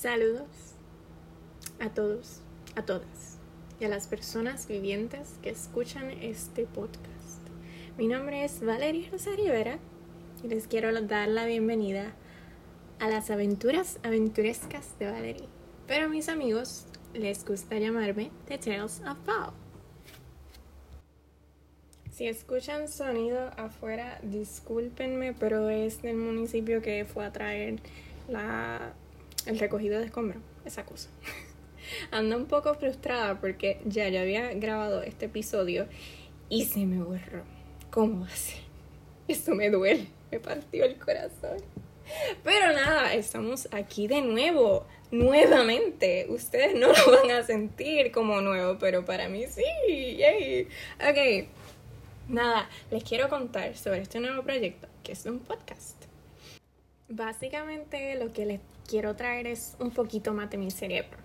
Saludos a todos, a todas y a las personas vivientes que escuchan este podcast. Mi nombre es Valeria Rosa Rivera y les quiero dar la bienvenida a las aventuras aventurescas de Valerie. Pero mis amigos les gusta llamarme The Tales of Paul. Si escuchan sonido afuera, discúlpenme, pero es del municipio que fue a traer la, el recogido de escombros, esa cosa. Ando un poco frustrada porque ya yo había grabado este episodio y se me borró. ¿Cómo hace? Eso me duele, me partió el corazón. Pero nada, estamos aquí de nuevo, nuevamente. Ustedes no lo van a sentir como nuevo, pero para mí sí. Yay. Ok, nada, les quiero contar sobre este nuevo proyecto, que es un podcast. Básicamente lo que les quiero traer es un poquito más de mi cerebro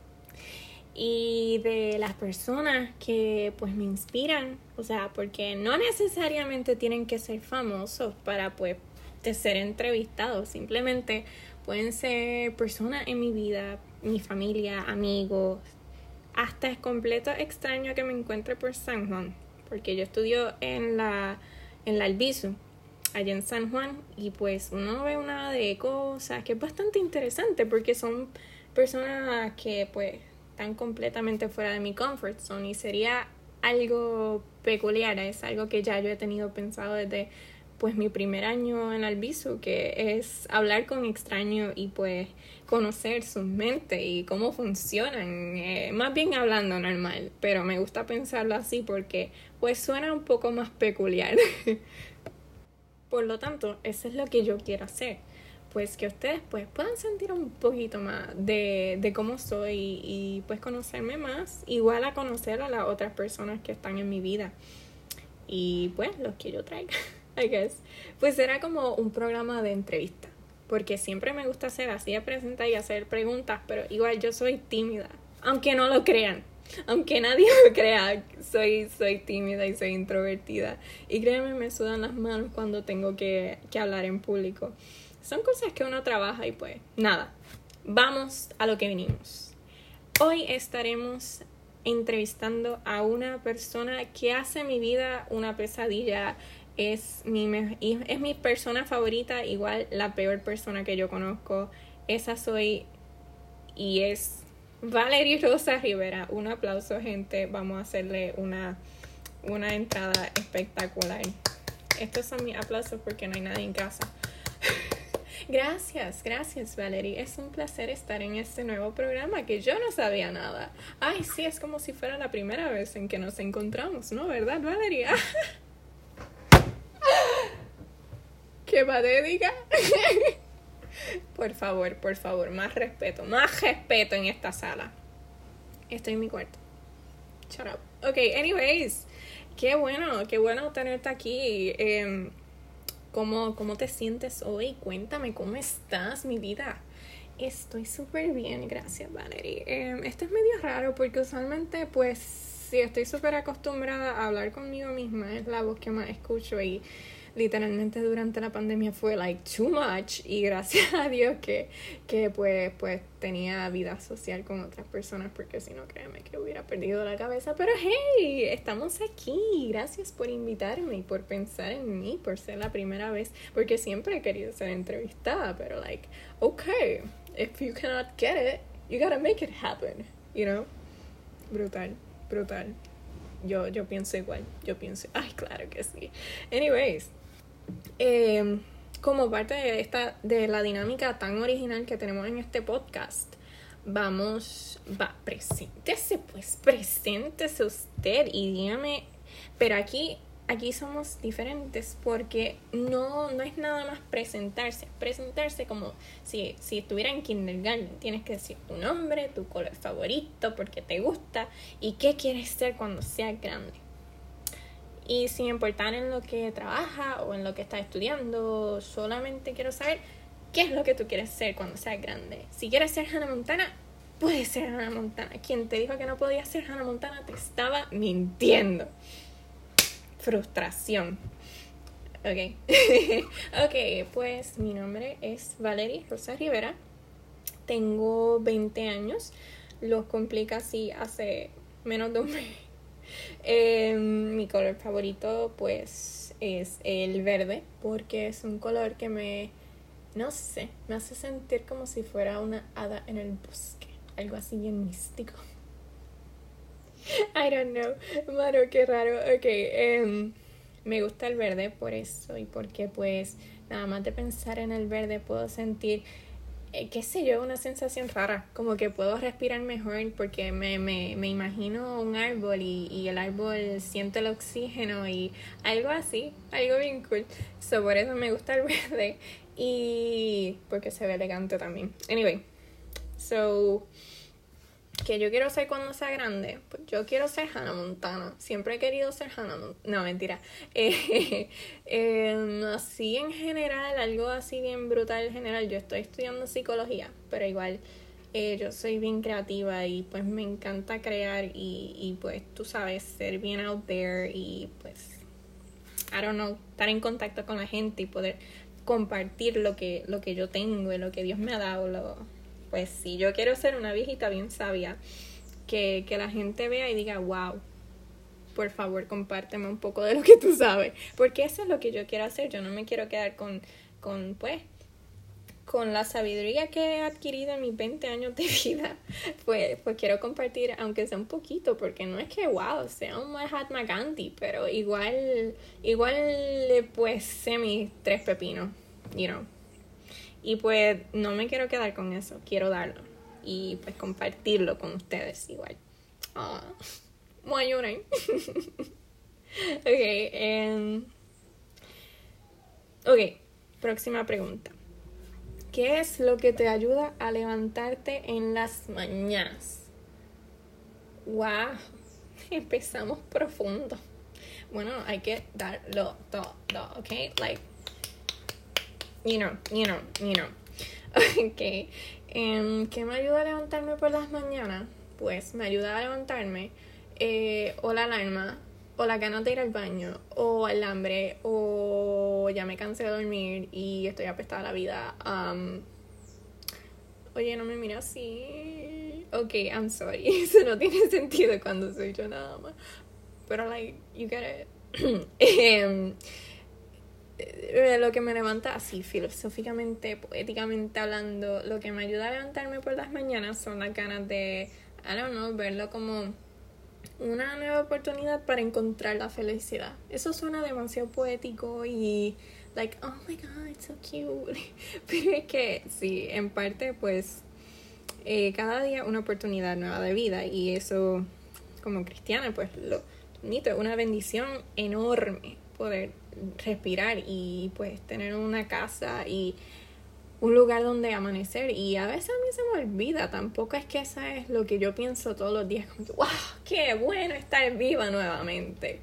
y de las personas que pues me inspiran, o sea, porque no necesariamente tienen que ser famosos para pues ser entrevistados, simplemente pueden ser personas en mi vida, mi familia, amigos, hasta es completo extraño que me encuentre por San Juan, porque yo estudio en la en la Albizu, allá en San Juan, y pues uno ve una de cosas que es bastante interesante porque son personas que pues están completamente fuera de mi comfort zone y sería algo peculiar, es algo que ya yo he tenido pensado desde pues mi primer año en Albizu, que es hablar con extraños y pues conocer su mente y cómo funcionan, eh, más bien hablando normal, pero me gusta pensarlo así porque pues suena un poco más peculiar. Por lo tanto, eso es lo que yo quiero hacer pues que ustedes pues puedan sentir un poquito más de, de cómo soy y pues conocerme más, igual a conocer a las otras personas que están en mi vida. Y pues los que yo traiga, I guess. Pues será como un programa de entrevista, porque siempre me gusta hacer así de presentar y hacer preguntas, pero igual yo soy tímida, aunque no lo crean. Aunque nadie lo crea, soy, soy tímida y soy introvertida. Y créanme, me sudan las manos cuando tengo que, que hablar en público. Son cosas que uno trabaja y pues nada, vamos a lo que vinimos. Hoy estaremos entrevistando a una persona que hace mi vida una pesadilla. Es mi, es mi persona favorita, igual la peor persona que yo conozco. Esa soy y es Valerie Rosa Rivera. Un aplauso, gente. Vamos a hacerle una, una entrada espectacular. Estos son mis aplausos porque no hay nadie en casa. Gracias, gracias Valerie. Es un placer estar en este nuevo programa que yo no sabía nada. Ay, sí, es como si fuera la primera vez en que nos encontramos, ¿no? ¿Verdad, Valerie? ¿Qué patética? por favor, por favor, más respeto, más respeto en esta sala. Estoy en mi cuarto. Shut up. Ok, anyways. Qué bueno, qué bueno tenerte aquí. Eh, ¿Cómo, ¿Cómo te sientes hoy? Cuéntame, ¿cómo estás, mi vida? Estoy súper bien, gracias, Valerie. Eh, esto es medio raro porque usualmente, pues, si estoy súper acostumbrada a hablar conmigo misma, es la voz que más escucho y literalmente durante la pandemia fue like too much. Y gracias a Dios que, que pues, pues tenía vida social con otras personas porque si no créeme que hubiera perdido la cabeza. Pero hey estamos aquí. Gracias por invitarme y por pensar en mí por ser la primera vez porque siempre he querido ser entrevistada pero like okay if you cannot get it you gotta make it happen you know brutal brutal. Yo, yo pienso igual, yo pienso, ay, claro que sí. Anyways, eh, como parte de esta de la dinámica tan original que tenemos en este podcast, vamos, va, preséntese, pues, preséntese usted y dígame, pero aquí aquí somos diferentes porque no, no es nada más presentarse. Presentarse como si, si estuviera en kindergarten. Tienes que decir tu nombre, tu color favorito, porque te gusta y qué quieres ser cuando seas grande. Y sin importar en lo que trabaja o en lo que estás estudiando, solamente quiero saber qué es lo que tú quieres ser cuando seas grande. Si quieres ser Hannah Montana, puedes ser Hannah Montana. Quien te dijo que no podías ser Hannah Montana te estaba mintiendo. Frustración. Ok. ok, pues mi nombre es Valerie Rosa Rivera. Tengo 20 años. Los cumplí casi hace menos de un mes. Em, mi color favorito pues es el verde porque es un color que me, no sé, me hace sentir como si fuera una hada en el bosque. Algo así bien místico. I don't know. Mano, qué raro. Ok. Um, me gusta el verde por eso y porque pues nada más de pensar en el verde puedo sentir eh, qué sé yo, una sensación rara, como que puedo respirar mejor porque me, me, me imagino un árbol y, y, el árbol siente el oxígeno y algo así, algo bien cool. So, por eso me gusta el verde y porque se ve elegante también. Anyway, so que yo quiero ser cuando sea grande, pues yo quiero ser Hannah Montana. Siempre he querido ser Hannah Montana. No, mentira. Eh, eh, así en general, algo así bien brutal en general. Yo estoy estudiando psicología, pero igual eh, yo soy bien creativa y pues me encanta crear y, y pues tú sabes, ser bien out there y pues, I don't know, estar en contacto con la gente y poder compartir lo que, lo que yo tengo y lo que Dios me ha dado. Lo, pues sí, yo quiero ser una viejita bien sabia, que, que la gente vea y diga, wow, por favor, compárteme un poco de lo que tú sabes, porque eso es lo que yo quiero hacer, yo no me quiero quedar con, con pues, con la sabiduría que he adquirido en mis 20 años de vida, pues, pues quiero compartir, aunque sea un poquito, porque no es que, wow, sea un Mahatma Gandhi, pero igual, igual, pues, sé mis tres pepinos, you know. Y pues no me quiero quedar con eso, quiero darlo. Y pues compartirlo con ustedes igual. Ah, muy ok, um, ok, próxima pregunta. ¿Qué es lo que te ayuda a levantarte en las mañanas? Wow, empezamos profundo. Bueno, hay que darlo todo, ¿ok? Like, you know, you know, you know. Ok. Um, ¿Qué me ayuda a levantarme por las mañanas? Pues me ayuda a levantarme eh, o la alarma, o la ganas de ir al baño, o el hambre, o ya me cansé de dormir y estoy apestada a la vida. Um, oye, no me mira así. Ok, I'm sorry. Eso no tiene sentido cuando soy yo nada más. Pero, like, you get it. um, lo que me levanta así filosóficamente, poéticamente hablando, lo que me ayuda a levantarme por las mañanas son las ganas de, I don't know, verlo como una nueva oportunidad para encontrar la felicidad. Eso suena demasiado poético y like, oh my god, it's so cute. Pero es que sí, en parte pues eh, cada día una oportunidad nueva de vida y eso como cristiana pues lo bonito, es una bendición enorme poder respirar y pues tener una casa y un lugar donde amanecer y a veces a mí se me olvida, tampoco es que esa es lo que yo pienso todos los días, como que, wow, qué bueno estar viva nuevamente.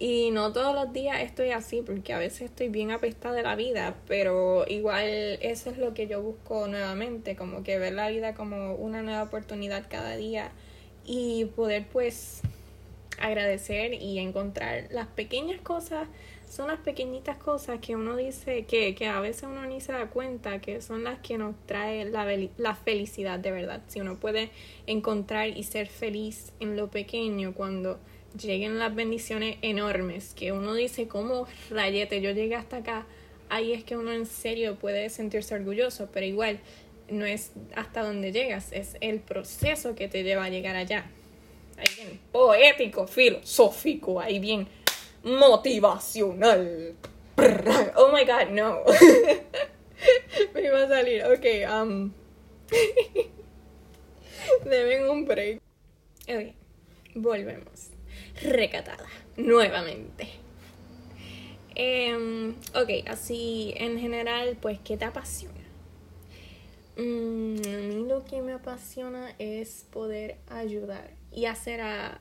Y no todos los días estoy así porque a veces estoy bien apestada de la vida, pero igual eso es lo que yo busco nuevamente, como que ver la vida como una nueva oportunidad cada día y poder pues agradecer y encontrar las pequeñas cosas son las pequeñitas cosas que uno dice que, que a veces uno ni se da cuenta que son las que nos trae la, la felicidad de verdad. Si uno puede encontrar y ser feliz en lo pequeño cuando lleguen las bendiciones enormes, que uno dice, como rayete, yo llegué hasta acá, ahí es que uno en serio puede sentirse orgulloso, pero igual no es hasta donde llegas, es el proceso que te lleva a llegar allá. Ahí bien poético, filosófico, ahí bien motivacional. Oh my god, no. Me iba a salir. Ok, um. Deben un break. Ok, volvemos. Recatada. Nuevamente. Um, ok, así en general, pues, ¿qué te apasiona? Mm, a mí lo que me apasiona es poder ayudar y hacer a,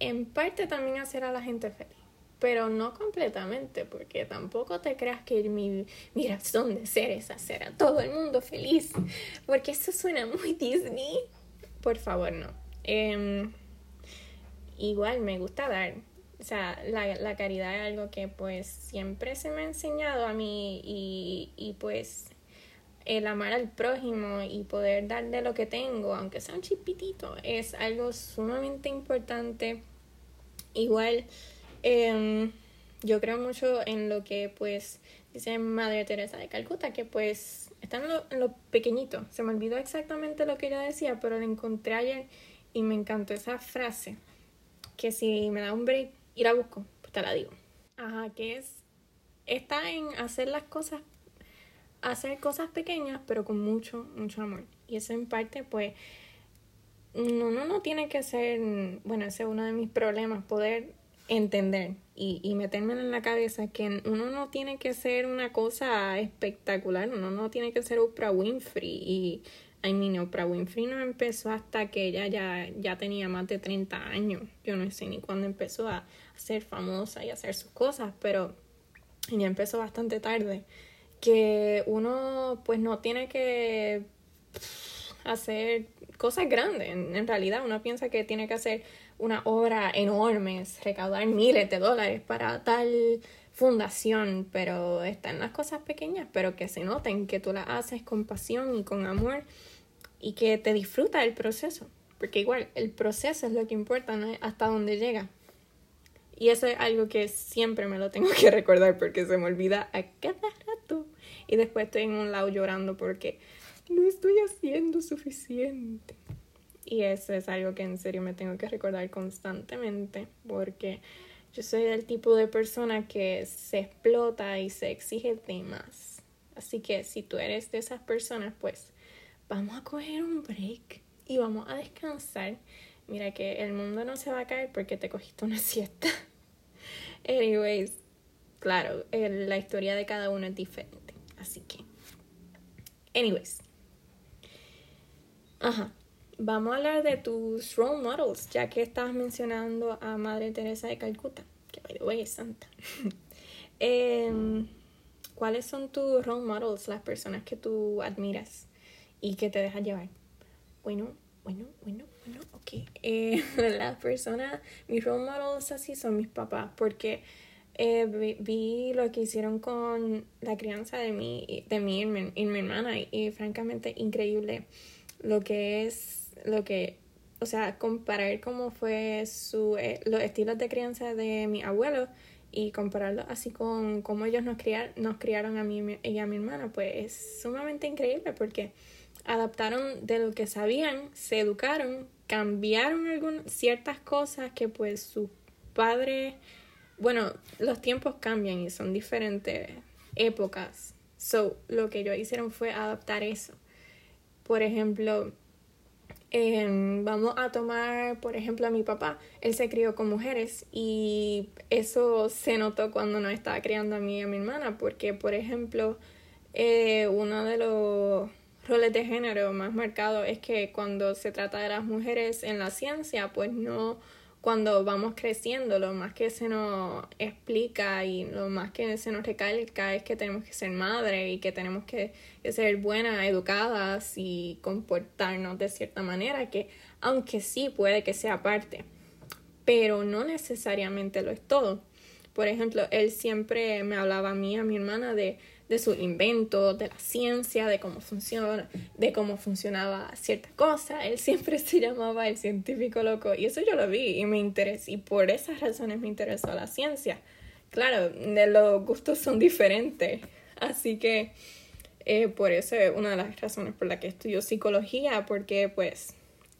en parte también hacer a la gente feliz pero no completamente, porque tampoco te creas que mi, mi razón de ser es hacer a todo el mundo feliz, porque eso suena muy Disney. Por favor, no. Em, igual me gusta dar. O sea, la, la, caridad es algo que pues siempre se me ha enseñado a mí y, y pues el amar al prójimo y poder darle lo que tengo, aunque sea un chipitito, es algo sumamente importante. Igual, em, yo creo mucho en lo que pues dice Madre Teresa de Calcuta, que pues está en lo, en lo pequeñito. Se me olvidó exactamente lo que ella decía, pero la encontré ayer y me encantó esa frase, que si me da un break y la busco, pues te la digo. Ajá, que es, está en hacer las cosas hacer cosas pequeñas, pero con mucho, mucho amor. Y eso en parte, pues, uno no, no tiene que ser, bueno, ese es uno de mis problemas, poder entender y, y meterme en la cabeza que uno no tiene que ser una cosa espectacular, uno no tiene que ser Oprah Winfrey y I mean, Oprah Winfrey no empezó hasta que ella ya, ya tenía más de 30 años. Yo no sé ni cuándo empezó a, ser famosa y a hacer sus cosas, pero ella empezó bastante tarde que uno pues no tiene que hacer cosas grandes. En, realidad uno piensa que tiene que hacer una obra enorme, recaudar miles de dólares para tal fundación, pero está en las cosas pequeñas, pero que se noten que tú las haces con pasión y con amor y que te disfruta el proceso, porque igual el proceso es lo que importa, ¿no? hasta dónde llega. Y eso es algo que siempre me lo tengo que recordar porque se me olvida a cada rato. Y después estoy en un lado llorando porque no estoy haciendo suficiente. Y eso es algo que en serio me tengo que recordar constantemente porque yo soy del tipo de persona que se explota y se exige de más. Así que si tú eres de esas personas, pues vamos a coger un break y vamos a descansar mira que el mundo no se va a caer porque te cogiste una siesta. Anyways, claro, la historia de cada uno es diferente. Así que, anyways. Ajá. Vamos a hablar de tus role models, ya que estabas mencionando a Madre Teresa de Calcuta, que by the way es santa. Em, ¿Cuáles son tus role models, las personas que tú admiras y que te dejan llevar? Bueno, bueno, bueno, bueno, ok. Eh, las personas, mis role models así son mis papás, porque eh, vi, lo que hicieron con la crianza de mi, de mí y mi, y mi hermana, y, francamente increíble lo que es, lo que, o sea, comparar cómo fue su, eh, los estilos de crianza de mi abuelo y compararlo así con cómo ellos nos, criar, nos criaron a mí y a mi hermana, pues es sumamente increíble porque adaptaron de lo que sabían, se educaron, cambiaron algunas ciertas cosas que pues sus padres, bueno, los tiempos cambian y son diferentes épocas. So, lo que ellos hicieron fue adaptar eso. Por ejemplo, vamos a tomar, por ejemplo, a mi papá. Él se crió con mujeres y eso se notó cuando nos estaba criando a mí y a mi hermana, porque, por ejemplo, eh, uno de los roles de género más marcados es que cuando se trata de las mujeres en la ciencia, pues no, cuando vamos creciendo, lo más que se nos explica y lo más que se nos recalca es que tenemos que ser madres y que tenemos que, ser buenas, educadas y comportarnos de cierta manera, que aunque sí puede que sea parte, pero no necesariamente lo es todo. Por ejemplo, él siempre me hablaba a mí, a mi hermana, de de sus inventos, de la ciencia, de cómo funciona, de cómo funcionaba cierta cosa. Él siempre se llamaba el científico loco y eso yo lo vi y me interesó y por esas razones me interesó la ciencia. Claro, de los gustos son diferentes, así que eh, por eso es una de las razones por las que estudio psicología, porque pues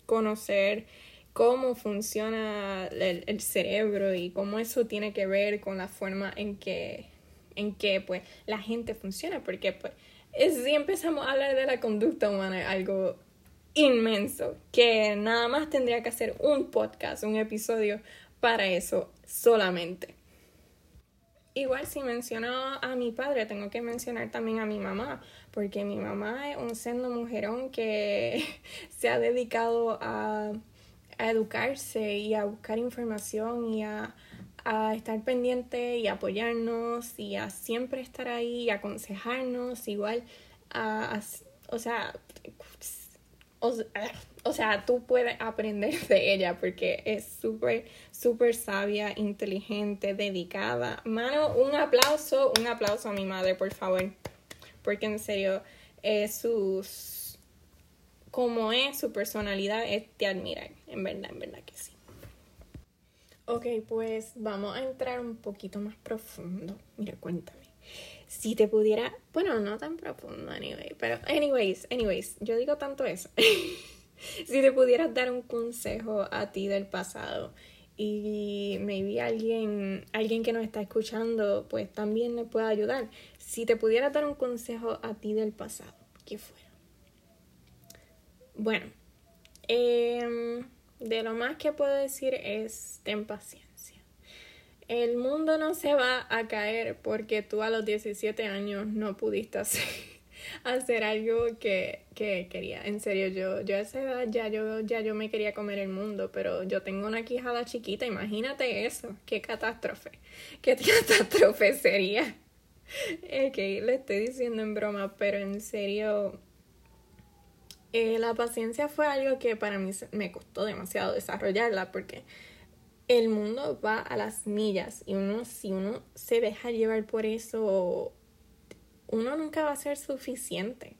conocer cómo funciona el, el cerebro y cómo eso tiene que ver con la forma en que en que pues la gente funciona, porque pues si empezamos a hablar de la conducta humana, algo inmenso, que nada más tendría que hacer un podcast, un episodio para eso solamente. Igual si menciono a mi padre, tengo que mencionar también a mi mamá, porque mi mamá es un sendo mujerón que se ha dedicado a, a educarse y a buscar información y a a estar pendiente y apoyarnos y a siempre estar ahí y aconsejarnos, igual a, o sea, o, sea, tú puedes aprender de ella porque es súper, súper sabia, inteligente, dedicada. Mano, un aplauso, un aplauso a mi madre, por favor. Porque en serio, es sus, como es su personalidad, es de admirar, en verdad, en verdad que sí. Ok, pues vamos a entrar un poquito más profundo. Mira, cuéntame. Si te pudiera, bueno, no tan profundo, anyway, pero anyways, anyways, yo digo tanto eso. si te pudieras dar un consejo a ti del pasado y maybe alguien, alguien que nos está escuchando, pues también le pueda ayudar. Si te pudieras dar un consejo a ti del pasado, ¿qué fuera? Bueno, em, de lo más que puedo decir es ten paciencia. El mundo no se va a caer porque tú a los 17 años no pudiste hacer algo que, que, quería. En serio, yo, yo a esa edad ya yo, ya yo me quería comer el mundo, pero yo tengo una quijada chiquita, imagínate eso, qué catástrofe, qué catástrofe sería. Ok, le estoy diciendo en broma, pero en serio, eh, la paciencia fue algo que para mí me costó demasiado desarrollarla porque el mundo va a las millas y uno, si uno se deja llevar por eso uno nunca va a ser suficiente.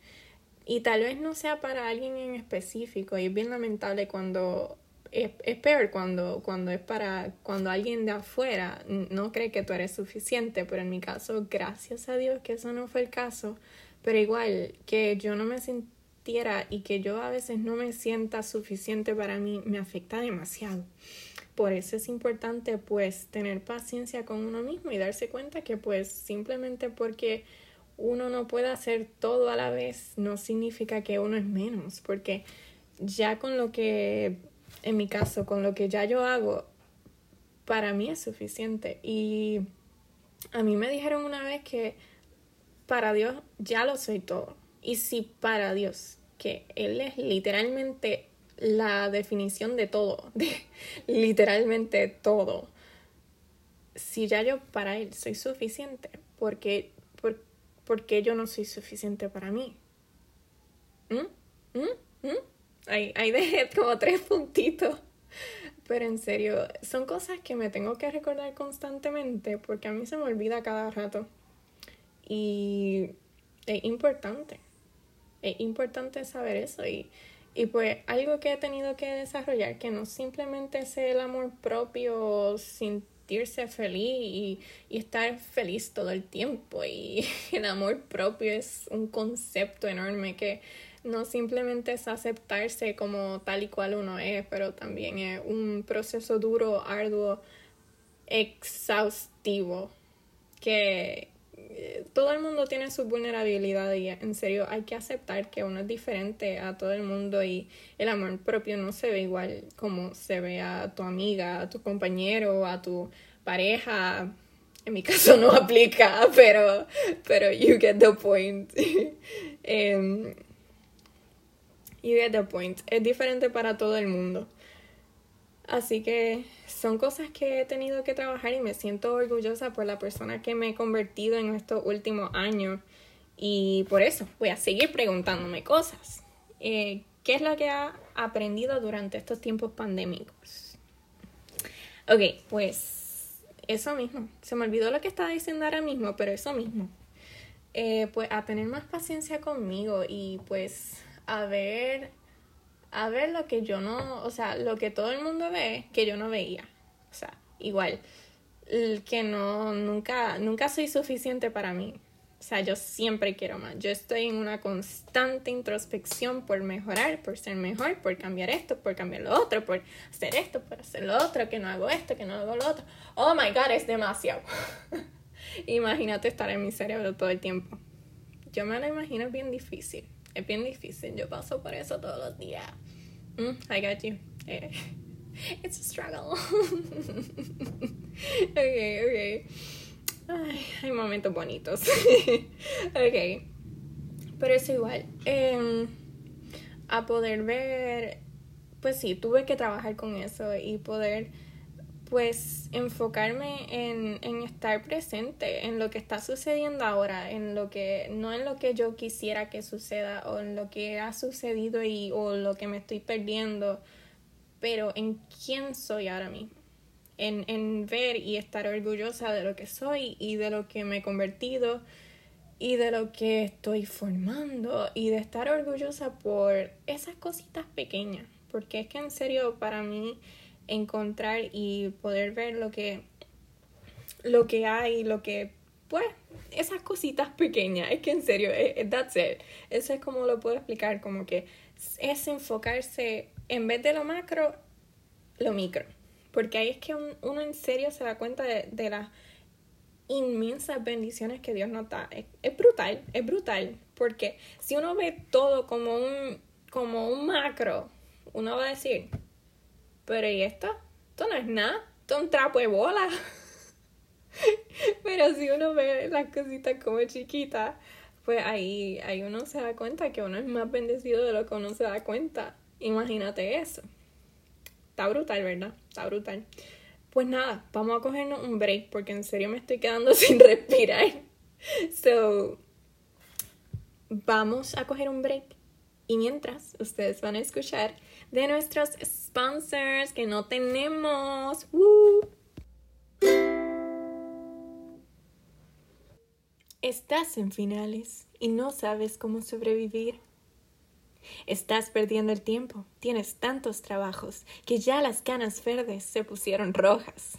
Y tal vez no sea para alguien en específico. Y es bien lamentable cuando es, peor cuando, cuando es para cuando alguien de afuera no cree que tú eres suficiente. Pero en mi caso, gracias a Dios que eso no fue el caso. Pero igual, que yo no me y que yo a veces no me sienta suficiente para mí, me afecta demasiado. Por eso es importante pues tener paciencia con uno mismo y darse cuenta que pues simplemente porque uno no puede hacer todo a la vez no significa que uno es menos, porque ya con lo que, en mi caso, con lo que ya yo hago, para mí es suficiente. Y a mí me dijeron una vez que para Dios ya lo soy todo. Y si para Dios, que Él es literalmente la definición de todo, de literalmente todo, si ya yo para Él soy suficiente, porque, porque porque yo no soy suficiente para mí. ¿Mm? ¿Mm? ¿Mm? Ahí, ahí dejé como tres puntitos. Pero en serio, son cosas que me tengo que recordar constantemente porque a mí se me olvida cada rato. Y es importante. Es importante saber eso. Y, y pues algo que he tenido que desarrollar, que no simplemente es el amor propio sentirse feliz y, estar feliz todo el tiempo. Y el amor propio es un concepto enorme que no simplemente es aceptarse como tal y cual uno es, pero también es un proceso duro, arduo, exhaustivo, que todo el mundo tiene su vulnerabilidad y en serio hay que aceptar que uno es diferente a todo el mundo y el amor propio no se ve igual como se ve a tu amiga, a tu compañero, a tu pareja. En mi caso no aplica, pero, pero you get the point. um, you get the point. Es diferente para todo el mundo. Así que son cosas que he tenido que trabajar y me siento orgullosa por la persona que me he convertido en estos últimos años. Y por eso voy a seguir preguntándome cosas. Eh, ¿Qué es lo que ha aprendido durante estos tiempos pandémicos? Ok, pues eso mismo. Se me olvidó lo que estaba diciendo ahora mismo, pero eso mismo. Eh, pues a tener más paciencia conmigo y pues a ver a ver lo que yo no, o sea, lo que todo el mundo ve que yo no veía. O sea, igual, que no, nunca, nunca soy suficiente para mí. O sea, yo siempre quiero más. Yo estoy en una constante introspección por mejorar, por ser mejor, por cambiar esto, por cambiar lo otro, por hacer esto, por hacer lo otro, que no hago esto, que no hago lo otro. Oh my god, es demasiado. Imagínate estar en mi cerebro todo el tiempo. Yo me lo imagino bien difícil. Es bien difícil. Yo paso por eso todos los días. Mm, I got you. Eh, it's a struggle. ok, ok. Ay, hay momentos bonitos. ok. Pero es igual. Em, a poder ver, pues sí, tuve que trabajar con eso y poder pues enfocarme en, en, estar presente en lo que está sucediendo ahora, en lo que, no en lo que yo quisiera que suceda o en lo que ha sucedido y o lo que me estoy perdiendo, pero en quién soy ahora mismo. En, en ver y estar orgullosa de lo que soy y de lo que me he convertido y de lo que estoy formando y de estar orgullosa por esas cositas pequeñas, porque es que en serio para mí encontrar y poder ver lo que lo que hay, lo que pues esas cositas pequeñas, es que en serio, eh, eh, that's it. Eso es como lo puedo explicar, como que es enfocarse en vez de lo macro, lo micro. Porque ahí es que uno en serio se da cuenta de, de las inmensas bendiciones que Dios nos da. Es, brutal, es brutal. Porque si uno ve todo como un, como un macro, uno va a decir, pero ¿y esto? Esto no es nada, esto es un trapo de bola. pero si uno ve las cositas como chiquitas, pues ahí, ahí uno se da cuenta que uno es más bendecido de lo que uno se da cuenta. Imagínate eso. Está brutal, ¿verdad? Está brutal. Pues nada, vamos a cogernos un break porque en serio me estoy quedando sin respirar. So, vamos a coger un break. Y mientras, ustedes van a escuchar de nuestros sponsors que no tenemos. Estás en finales y no sabes cómo sobrevivir. Estás perdiendo el tiempo. Tienes tantos trabajos que ya las canas verdes se pusieron rojas.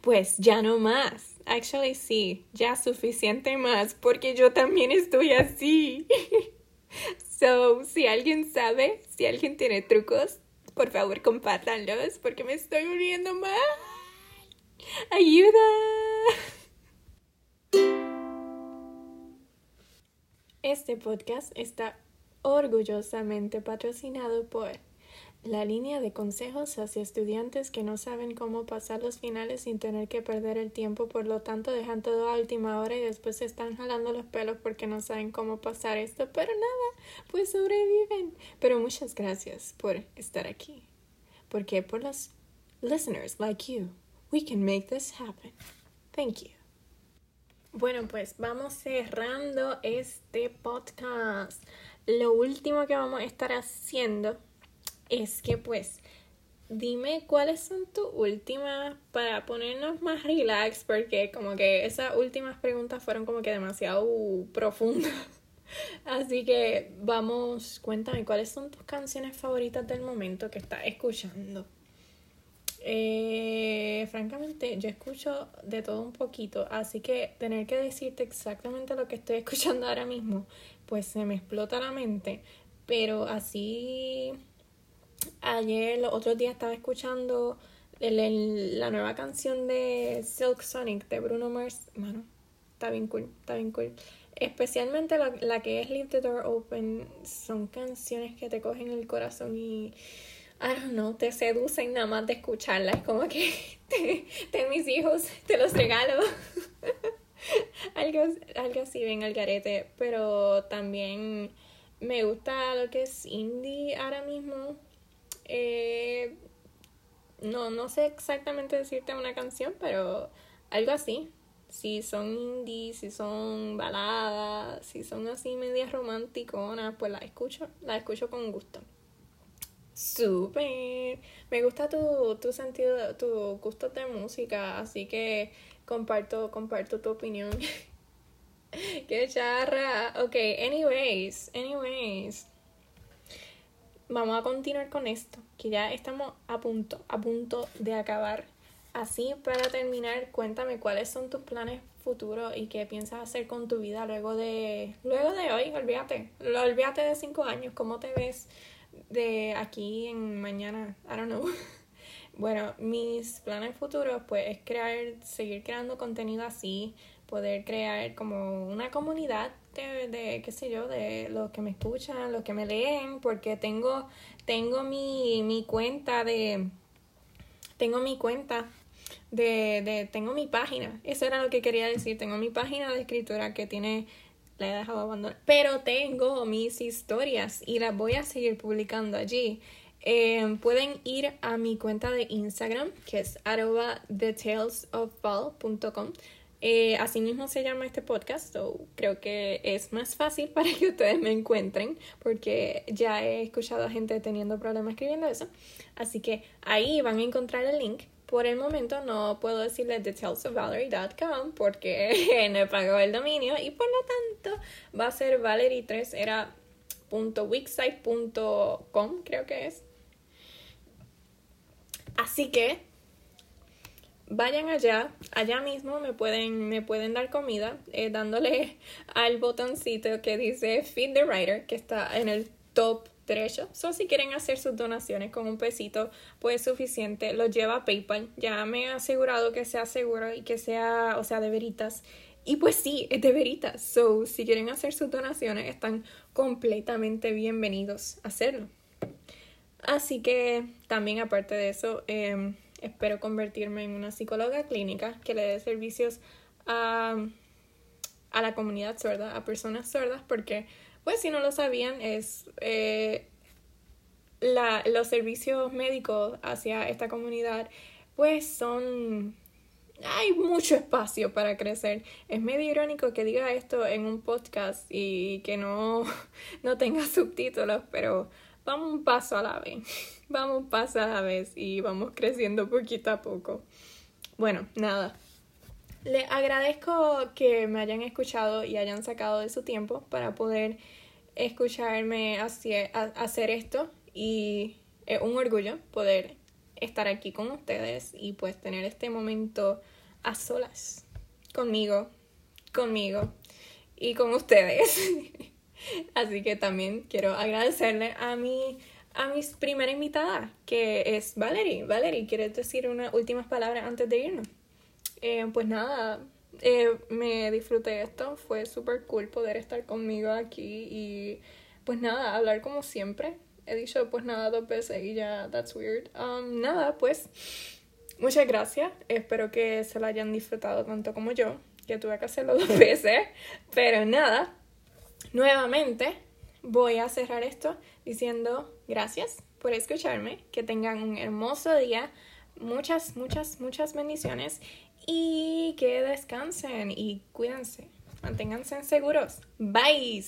Pues ya no más. Actually sí, ya suficiente más porque yo también estoy así. so, si alguien sabe, si alguien tiene trucos, por favor compártanlos porque me estoy volviendo mal. Ayuda. Este podcast está orgullosamente patrocinado por la línea de consejos hacia estudiantes que no saben cómo pasar los finales sin tener que perder el tiempo, por lo tanto dejan todo a última hora y después se están jalando los pelos porque no saben cómo pasar esto, pero nada, pues sobreviven. Pero muchas gracias por estar aquí, porque por los listeners like you, we can make this happen. Thank you. Bueno, pues vamos cerrando este podcast lo último que vamos a estar haciendo es que pues dime cuáles son tus últimas para ponernos más relax porque como que esas últimas preguntas fueron como que demasiado profundas. Así que vamos, cuéntame cuáles son tus canciones favoritas del momento que estás escuchando. Eh, francamente, yo escucho de todo un poquito, así que tener que decirte exactamente lo que estoy escuchando ahora mismo pues se me explota la mente. Pero así, ayer, los otros días estaba escuchando la nueva canción de Silk Sonic de Bruno Mars. Mano, está bien cool, está bien cool. Especialmente la, la que es Leave the Door Open. Son canciones que te cogen el corazón y I don't know, te seducen nada más de escucharlas. Es como que te, mis hijos, te los regalo. algo, algo así bien al garete, pero también me gusta lo que es indie ahora mismo. Eh, no, no sé exactamente decirte una canción, pero algo así. Si son indie, si son baladas, si son así medias románticonas, pues la escucho, la escucho con gusto. Súper. Me gusta tu, tu sentido, tu gusto de música, así que comparto, comparto tu opinión. Qué charra. Ok, anyways, anyways. Vamos a continuar con esto, que ya estamos a punto, a punto de acabar. Así, para terminar, cuéntame cuáles son tus planes futuros y qué piensas hacer con tu vida luego de, luego de hoy, olvídate, olvídate de cinco años, cómo te ves de aquí en mañana, I don't know. Bueno, mis planes futuros pues es crear, seguir creando contenido así, poder crear como una comunidad de, de, qué sé yo, de los que me escuchan, los que me leen, porque tengo, tengo mi, mi cuenta de, tengo mi cuenta de, de, tengo mi página, eso era lo que quería decir, tengo mi página de escritura que tiene, la he dejado abandonar, pero tengo mis historias y las voy a seguir publicando allí. Eh, pueden ir a mi cuenta de Instagram, que es arroba thetalesofball.com. Eh, así mismo se llama este podcast, so creo que es más fácil para que ustedes me encuentren, porque ya he escuchado a gente teniendo problemas escribiendo eso. Así que ahí van a encontrar el link por el momento no puedo decirles detailsofvalerie.com porque no he pagado el dominio y por lo tanto va a ser valerie3 era .wixsite.com creo que es. Así que vayan allá, allá mismo me pueden, me pueden dar comida eh, dándole al botoncito que dice Feed the Writer, que está en el top derecho. So, si quieren hacer sus donaciones con un pesito, pues suficiente. Lo lleva a PayPal. Ya me he asegurado que sea seguro y que sea, o sea, de veritas. Y pues sí, es de veritas. So, si quieren hacer sus donaciones, están completamente bienvenidos a hacerlo. Así que también aparte de eso, em, espero convertirme en una psicóloga clínica que le dé servicios a, a la comunidad sorda, a personas sordas, porque pues si no lo sabían, es eh, la, los servicios médicos hacia esta comunidad, pues son... Hay mucho espacio para crecer. Es medio irónico que diga esto en un podcast y que no, no tenga subtítulos, pero vamos un paso a la vez. Vamos un paso a la vez y vamos creciendo poquito a poco. Bueno, nada. Le agradezco que me hayan escuchado y hayan sacado de su tiempo para poder escucharme hacer esto y es un orgullo poder estar aquí con ustedes y pues tener este momento a solas conmigo, conmigo y con ustedes. Así que también quiero agradecerle a mi a mi primera invitada, que es Valerie. Valerie, ¿quieres decir unas últimas palabras antes de irnos? Eh, pues nada, eh, me disfruté esto, fue súper cool poder estar conmigo aquí y pues nada, hablar como siempre. He dicho pues nada dos veces y ya, that's weird. Um, nada, pues muchas gracias, espero que se la hayan disfrutado tanto como yo, que tuve que hacerlo dos veces, pero nada, nuevamente voy a cerrar esto diciendo gracias por escucharme, que tengan un hermoso día, muchas, muchas, muchas bendiciones y que descansen y cuídense. Manténganse seguros. Bye.